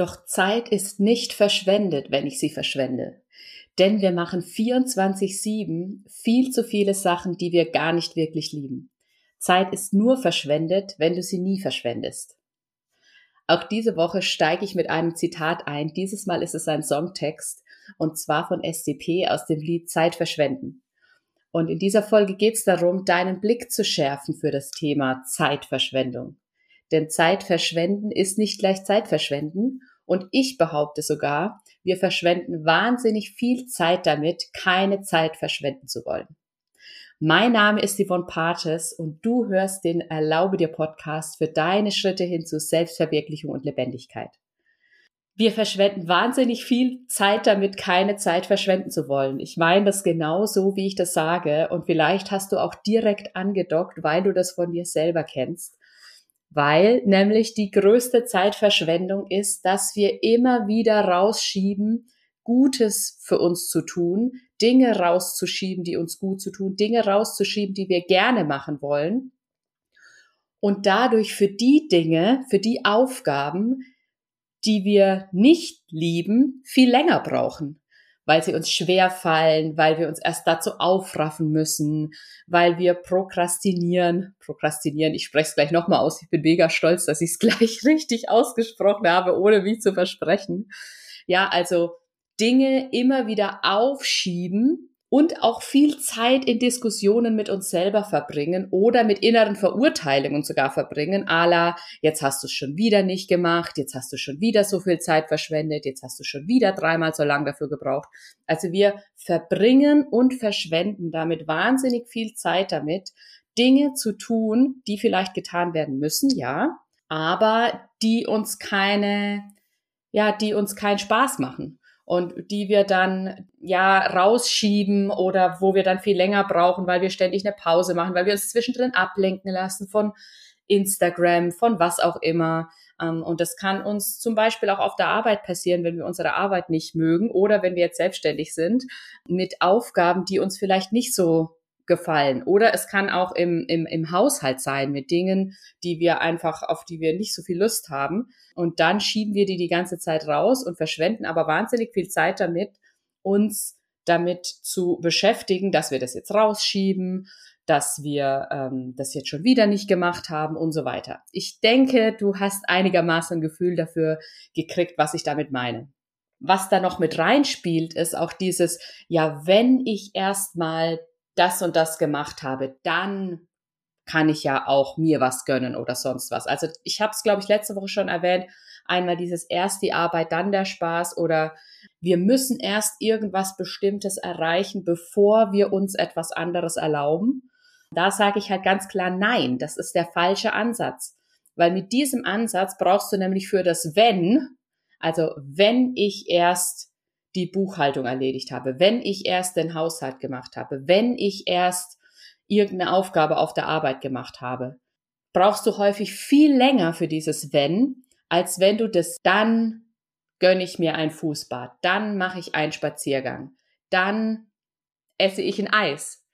Doch Zeit ist nicht verschwendet, wenn ich sie verschwende. Denn wir machen 24-7 viel zu viele Sachen, die wir gar nicht wirklich lieben. Zeit ist nur verschwendet, wenn du sie nie verschwendest. Auch diese Woche steige ich mit einem Zitat ein. Dieses Mal ist es ein Songtext und zwar von SCP aus dem Lied Zeit verschwenden. Und in dieser Folge geht es darum, deinen Blick zu schärfen für das Thema Zeitverschwendung. Denn Zeit verschwenden ist nicht gleich Zeitverschwenden. Und ich behaupte sogar, wir verschwenden wahnsinnig viel Zeit damit, keine Zeit verschwenden zu wollen. Mein Name ist Yvonne Pates und du hörst den Erlaube dir Podcast für deine Schritte hin zu Selbstverwirklichung und Lebendigkeit. Wir verschwenden wahnsinnig viel Zeit damit, keine Zeit verschwenden zu wollen. Ich meine das genau so, wie ich das sage. Und vielleicht hast du auch direkt angedockt, weil du das von dir selber kennst weil nämlich die größte Zeitverschwendung ist, dass wir immer wieder rausschieben, Gutes für uns zu tun, Dinge rauszuschieben, die uns gut zu tun, Dinge rauszuschieben, die wir gerne machen wollen. Und dadurch für die Dinge, für die Aufgaben, die wir nicht lieben, viel länger brauchen weil sie uns schwer fallen, weil wir uns erst dazu aufraffen müssen, weil wir prokrastinieren. Prokrastinieren, ich spreche es gleich nochmal aus. Ich bin mega stolz, dass ich es gleich richtig ausgesprochen habe, ohne mich zu versprechen. Ja, also Dinge immer wieder aufschieben, und auch viel Zeit in Diskussionen mit uns selber verbringen oder mit inneren Verurteilungen sogar verbringen, a la, jetzt hast du es schon wieder nicht gemacht, jetzt hast du schon wieder so viel Zeit verschwendet, jetzt hast du schon wieder dreimal so lange dafür gebraucht. Also wir verbringen und verschwenden damit wahnsinnig viel Zeit damit, Dinge zu tun, die vielleicht getan werden müssen, ja, aber die uns keine, ja, die uns keinen Spaß machen und die wir dann ja rausschieben oder wo wir dann viel länger brauchen, weil wir ständig eine Pause machen, weil wir uns zwischendrin ablenken lassen von Instagram, von was auch immer. Ähm, und das kann uns zum Beispiel auch auf der Arbeit passieren, wenn wir unsere Arbeit nicht mögen oder wenn wir jetzt selbstständig sind mit Aufgaben, die uns vielleicht nicht so gefallen. Oder es kann auch im, im, im Haushalt sein mit Dingen, die wir einfach, auf die wir nicht so viel Lust haben. Und dann schieben wir die die ganze Zeit raus und verschwenden aber wahnsinnig viel Zeit damit, uns damit zu beschäftigen, dass wir das jetzt rausschieben, dass wir ähm, das jetzt schon wieder nicht gemacht haben und so weiter. Ich denke, du hast einigermaßen ein Gefühl dafür gekriegt, was ich damit meine. Was da noch mit reinspielt, ist auch dieses, ja, wenn ich erstmal das und das gemacht habe, dann kann ich ja auch mir was gönnen oder sonst was. Also ich habe es, glaube ich, letzte Woche schon erwähnt. Einmal dieses erst die Arbeit, dann der Spaß oder wir müssen erst irgendwas Bestimmtes erreichen, bevor wir uns etwas anderes erlauben. Da sage ich halt ganz klar nein, das ist der falsche Ansatz. Weil mit diesem Ansatz brauchst du nämlich für das Wenn, also wenn ich erst die Buchhaltung erledigt habe, wenn ich erst den Haushalt gemacht habe, wenn ich erst irgendeine Aufgabe auf der Arbeit gemacht habe, brauchst du häufig viel länger für dieses wenn, als wenn du das dann gönne ich mir ein Fußbad, dann mache ich einen Spaziergang, dann esse ich ein Eis,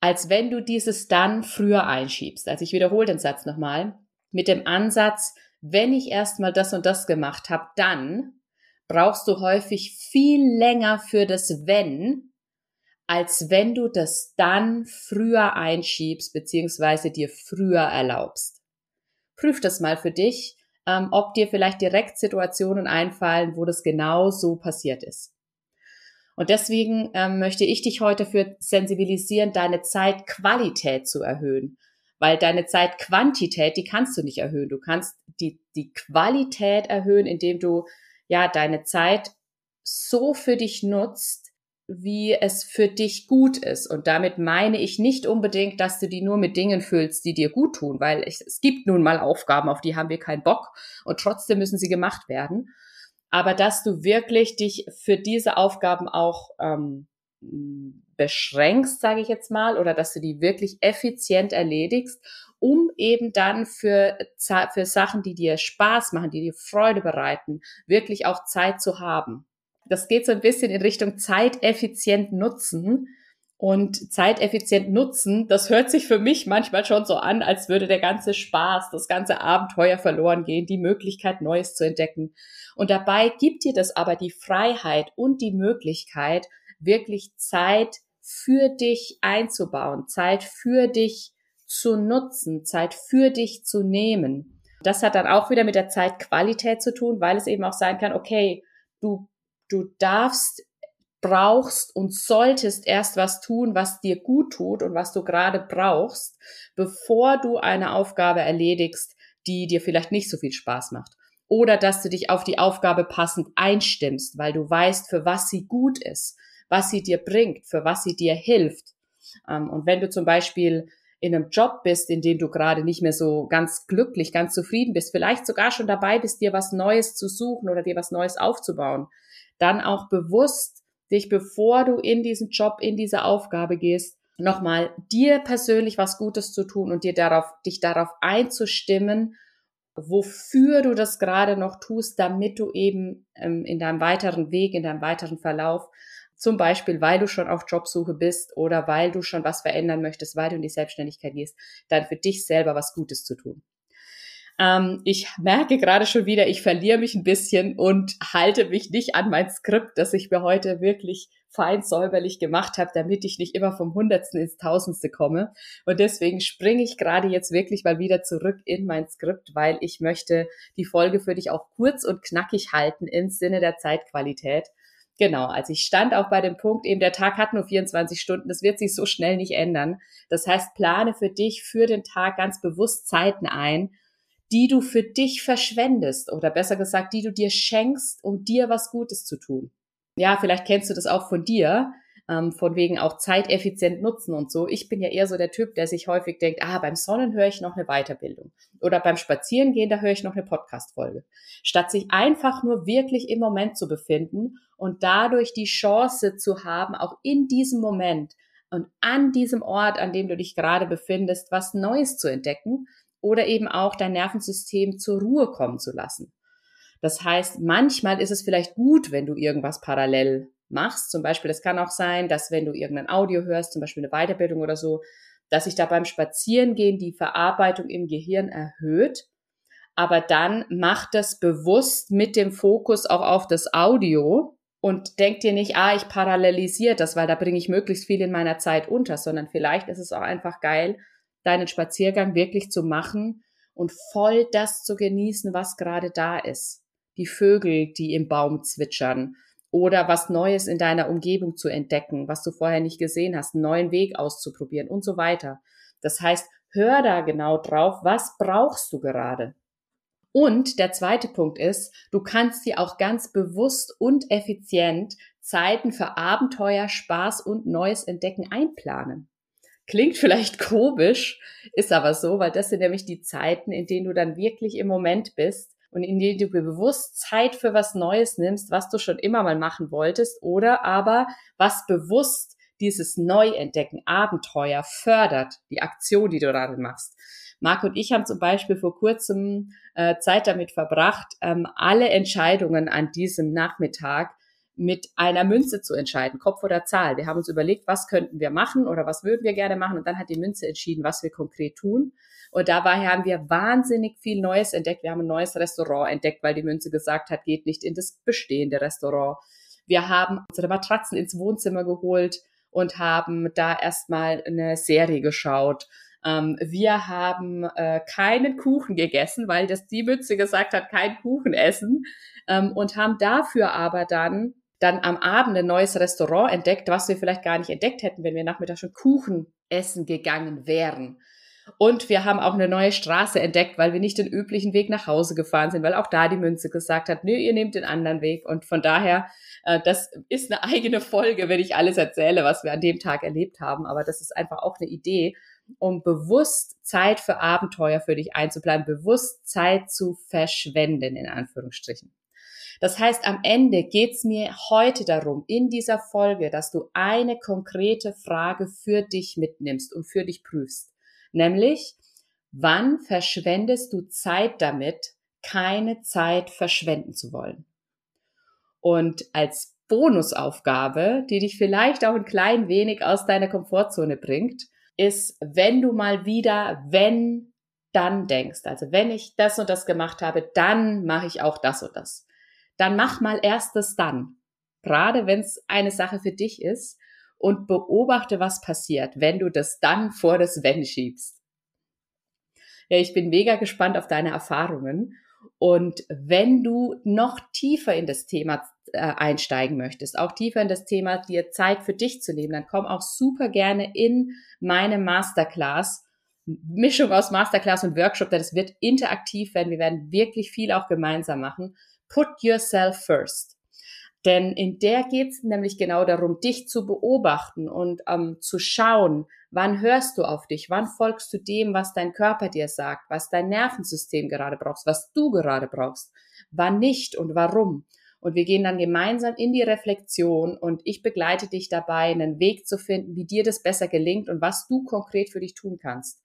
als wenn du dieses dann früher einschiebst. Also ich wiederhole den Satz nochmal mit dem Ansatz, wenn ich erstmal das und das gemacht habe, dann brauchst du häufig viel länger für das Wenn, als wenn du das dann früher einschiebst, beziehungsweise dir früher erlaubst. Prüf das mal für dich, ähm, ob dir vielleicht direkt Situationen einfallen, wo das genau so passiert ist. Und deswegen ähm, möchte ich dich heute für sensibilisieren, deine Zeitqualität zu erhöhen. Weil deine Zeitquantität, die kannst du nicht erhöhen. Du kannst die, die Qualität erhöhen, indem du ja, deine Zeit so für dich nutzt, wie es für dich gut ist. Und damit meine ich nicht unbedingt, dass du die nur mit Dingen füllst, die dir gut tun, weil es, gibt nun mal Aufgaben, auf die haben wir keinen Bock und trotzdem müssen sie gemacht werden. Aber dass du wirklich dich für diese Aufgaben auch ähm, beschränkst, sage ich jetzt mal, oder dass du die wirklich effizient erledigst um eben dann für, für Sachen, die dir Spaß machen, die dir Freude bereiten, wirklich auch Zeit zu haben. Das geht so ein bisschen in Richtung zeiteffizient nutzen. Und zeiteffizient nutzen, das hört sich für mich manchmal schon so an, als würde der ganze Spaß, das ganze Abenteuer verloren gehen, die Möglichkeit, Neues zu entdecken. Und dabei gibt dir das aber die Freiheit und die Möglichkeit, wirklich Zeit für dich einzubauen, Zeit für dich zu nutzen, Zeit für dich zu nehmen. Das hat dann auch wieder mit der Zeitqualität zu tun, weil es eben auch sein kann, okay, du, du darfst brauchst und solltest erst was tun, was dir gut tut und was du gerade brauchst, bevor du eine Aufgabe erledigst, die dir vielleicht nicht so viel Spaß macht. Oder dass du dich auf die Aufgabe passend einstimmst, weil du weißt, für was sie gut ist, was sie dir bringt, für was sie dir hilft. Ähm, und wenn du zum Beispiel in einem Job bist, in dem du gerade nicht mehr so ganz glücklich, ganz zufrieden bist, vielleicht sogar schon dabei bist, dir was Neues zu suchen oder dir was Neues aufzubauen, dann auch bewusst dich, bevor du in diesen Job, in diese Aufgabe gehst, nochmal dir persönlich was Gutes zu tun und dir darauf, dich darauf einzustimmen, wofür du das gerade noch tust, damit du eben ähm, in deinem weiteren Weg, in deinem weiteren Verlauf, zum Beispiel, weil du schon auf Jobsuche bist oder weil du schon was verändern möchtest, weil du in die Selbstständigkeit gehst, dann für dich selber was Gutes zu tun. Ähm, ich merke gerade schon wieder, ich verliere mich ein bisschen und halte mich nicht an mein Skript, das ich mir heute wirklich fein säuberlich gemacht habe, damit ich nicht immer vom Hundertsten ins Tausendste komme. Und deswegen springe ich gerade jetzt wirklich mal wieder zurück in mein Skript, weil ich möchte die Folge für dich auch kurz und knackig halten im Sinne der Zeitqualität. Genau, also ich stand auch bei dem Punkt, eben der Tag hat nur 24 Stunden, das wird sich so schnell nicht ändern. Das heißt, plane für dich für den Tag ganz bewusst Zeiten ein, die du für dich verschwendest oder besser gesagt, die du dir schenkst, um dir was Gutes zu tun. Ja, vielleicht kennst du das auch von dir, ähm, von wegen auch zeiteffizient nutzen und so. Ich bin ja eher so der Typ, der sich häufig denkt, ah, beim Sonnen höre ich noch eine Weiterbildung oder beim Spazierengehen, da höre ich noch eine Podcast-Folge. Statt sich einfach nur wirklich im Moment zu befinden und dadurch die Chance zu haben, auch in diesem Moment und an diesem Ort, an dem du dich gerade befindest, was Neues zu entdecken oder eben auch dein Nervensystem zur Ruhe kommen zu lassen. Das heißt, manchmal ist es vielleicht gut, wenn du irgendwas parallel machst. Zum Beispiel, es kann auch sein, dass wenn du irgendein Audio hörst, zum Beispiel eine Weiterbildung oder so, dass sich da beim Spazierengehen die Verarbeitung im Gehirn erhöht. Aber dann mach das bewusst mit dem Fokus auch auf das Audio und denk dir nicht, ah, ich parallelisiere das, weil da bringe ich möglichst viel in meiner Zeit unter, sondern vielleicht ist es auch einfach geil, deinen Spaziergang wirklich zu machen und voll das zu genießen, was gerade da ist. Die Vögel, die im Baum zwitschern oder was Neues in deiner Umgebung zu entdecken, was du vorher nicht gesehen hast, einen neuen Weg auszuprobieren und so weiter. Das heißt, hör da genau drauf, was brauchst du gerade? Und der zweite Punkt ist, du kannst dir auch ganz bewusst und effizient Zeiten für Abenteuer, Spaß und neues Entdecken einplanen. Klingt vielleicht komisch, ist aber so, weil das sind nämlich die Zeiten, in denen du dann wirklich im Moment bist und in denen du bewusst Zeit für was Neues nimmst, was du schon immer mal machen wolltest oder aber was bewusst dieses Neuentdecken, Abenteuer fördert, die Aktion, die du darin machst. Marc und ich haben zum Beispiel vor kurzem äh, Zeit damit verbracht, ähm, alle Entscheidungen an diesem Nachmittag mit einer Münze zu entscheiden, Kopf oder Zahl. Wir haben uns überlegt, was könnten wir machen oder was würden wir gerne machen und dann hat die Münze entschieden, was wir konkret tun. Und dabei haben wir wahnsinnig viel Neues entdeckt. Wir haben ein neues Restaurant entdeckt, weil die Münze gesagt hat, geht nicht in das bestehende Restaurant. Wir haben unsere Matratzen ins Wohnzimmer geholt und haben da erstmal eine Serie geschaut. Ähm, wir haben äh, keinen Kuchen gegessen, weil das die Münze gesagt hat, kein Kuchen essen. Ähm, und haben dafür aber dann dann am Abend ein neues Restaurant entdeckt, was wir vielleicht gar nicht entdeckt hätten, wenn wir nachmittags schon Kuchen essen gegangen wären. Und wir haben auch eine neue Straße entdeckt, weil wir nicht den üblichen Weg nach Hause gefahren sind, weil auch da die Münze gesagt hat, nö, ihr nehmt den anderen Weg. Und von daher, äh, das ist eine eigene Folge, wenn ich alles erzähle, was wir an dem Tag erlebt haben. Aber das ist einfach auch eine Idee, um bewusst Zeit für Abenteuer für dich einzuplanen, bewusst Zeit zu verschwenden, in Anführungsstrichen. Das heißt, am Ende geht's mir heute darum, in dieser Folge, dass du eine konkrete Frage für dich mitnimmst und für dich prüfst. Nämlich, wann verschwendest du Zeit damit, keine Zeit verschwenden zu wollen? Und als Bonusaufgabe, die dich vielleicht auch ein klein wenig aus deiner Komfortzone bringt, ist, wenn du mal wieder, wenn, dann denkst. Also wenn ich das und das gemacht habe, dann mache ich auch das und das. Dann mach mal erst das dann. Gerade wenn es eine Sache für dich ist und beobachte, was passiert, wenn du das dann vor das Wenn schiebst. Ja, ich bin mega gespannt auf deine Erfahrungen. Und wenn du noch tiefer in das Thema äh, einsteigen möchtest, auch tiefer in das Thema, dir Zeit für dich zu nehmen, dann komm auch super gerne in meine Masterclass. Mischung aus Masterclass und Workshop, denn es wird interaktiv werden. Wir werden wirklich viel auch gemeinsam machen. Put yourself first. Denn in der geht es nämlich genau darum, dich zu beobachten und ähm, zu schauen, wann hörst du auf dich, wann folgst du dem, was dein Körper dir sagt, was dein Nervensystem gerade brauchst, was du gerade brauchst, wann nicht und warum. Und wir gehen dann gemeinsam in die Reflexion und ich begleite dich dabei, einen Weg zu finden, wie dir das besser gelingt und was du konkret für dich tun kannst.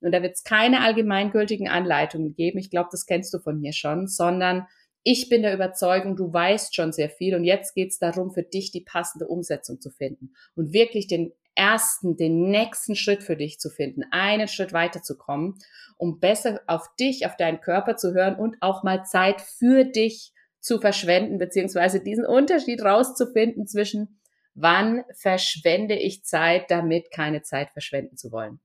Und da wird es keine allgemeingültigen Anleitungen geben. Ich glaube, das kennst du von mir schon, sondern ich bin der Überzeugung, du weißt schon sehr viel und jetzt geht es darum, für dich die passende Umsetzung zu finden und wirklich den ersten, den nächsten Schritt für dich zu finden, einen Schritt weiterzukommen, um besser auf dich, auf deinen Körper zu hören und auch mal Zeit für dich zu verschwenden, beziehungsweise diesen Unterschied rauszufinden zwischen wann verschwende ich Zeit, damit keine Zeit verschwenden zu wollen.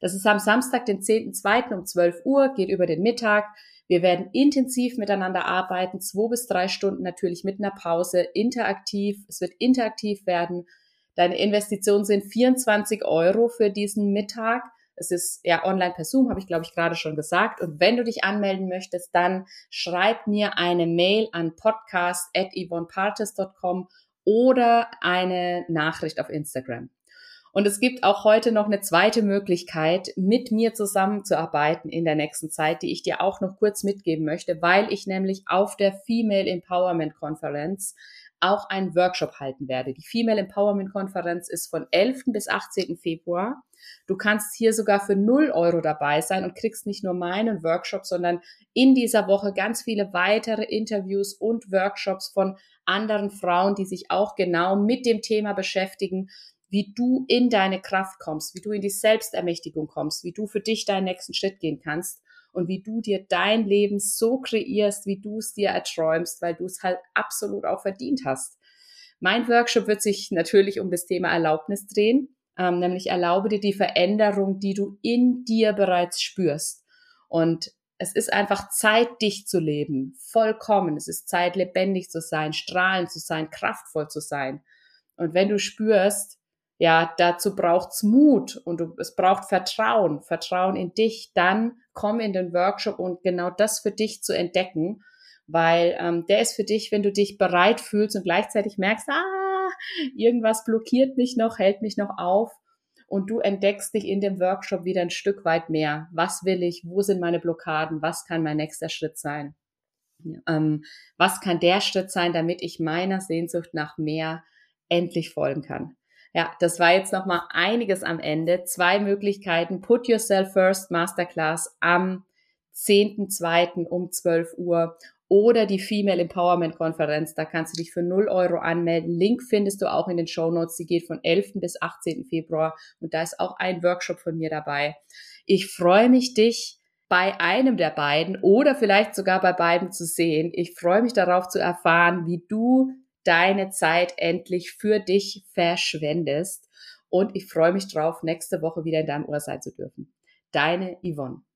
Das ist am Samstag, den 10.2. um 12 Uhr, geht über den Mittag. Wir werden intensiv miteinander arbeiten, zwei bis drei Stunden natürlich mit einer Pause, interaktiv. Es wird interaktiv werden. Deine Investitionen sind 24 Euro für diesen Mittag. Es ist ja online per Zoom, habe ich glaube ich gerade schon gesagt. Und wenn du dich anmelden möchtest, dann schreib mir eine Mail an podcast@yvonnepartes.com oder eine Nachricht auf Instagram. Und es gibt auch heute noch eine zweite Möglichkeit, mit mir zusammenzuarbeiten in der nächsten Zeit, die ich dir auch noch kurz mitgeben möchte, weil ich nämlich auf der Female Empowerment Konferenz auch einen Workshop halten werde. Die Female Empowerment Konferenz ist von 11. bis 18. Februar. Du kannst hier sogar für 0 Euro dabei sein und kriegst nicht nur meinen Workshop, sondern in dieser Woche ganz viele weitere Interviews und Workshops von anderen Frauen, die sich auch genau mit dem Thema beschäftigen, wie du in deine Kraft kommst, wie du in die Selbstermächtigung kommst, wie du für dich deinen nächsten Schritt gehen kannst und wie du dir dein Leben so kreierst, wie du es dir erträumst, weil du es halt absolut auch verdient hast. Mein Workshop wird sich natürlich um das Thema Erlaubnis drehen, ähm, nämlich erlaube dir die Veränderung, die du in dir bereits spürst. Und es ist einfach Zeit, dich zu leben, vollkommen. Es ist Zeit, lebendig zu sein, strahlend zu sein, kraftvoll zu sein. Und wenn du spürst, ja, dazu braucht's Mut und du, es braucht Vertrauen, Vertrauen in dich. Dann komm in den Workshop und genau das für dich zu entdecken, weil ähm, der ist für dich, wenn du dich bereit fühlst und gleichzeitig merkst, ah, irgendwas blockiert mich noch, hält mich noch auf und du entdeckst dich in dem Workshop wieder ein Stück weit mehr. Was will ich? Wo sind meine Blockaden? Was kann mein nächster Schritt sein? Ähm, was kann der Schritt sein, damit ich meiner Sehnsucht nach mehr endlich folgen kann? Ja, das war jetzt nochmal einiges am Ende. Zwei Möglichkeiten. Put Yourself First Masterclass am 10.2. um 12 Uhr oder die Female Empowerment Konferenz. Da kannst du dich für 0 Euro anmelden. Link findest du auch in den Show Notes. Die geht von 11. bis 18. Februar und da ist auch ein Workshop von mir dabei. Ich freue mich, dich bei einem der beiden oder vielleicht sogar bei beiden zu sehen. Ich freue mich darauf zu erfahren, wie du deine Zeit endlich für dich verschwendest. Und ich freue mich drauf, nächste Woche wieder in deinem Ohr sein zu dürfen. Deine Yvonne.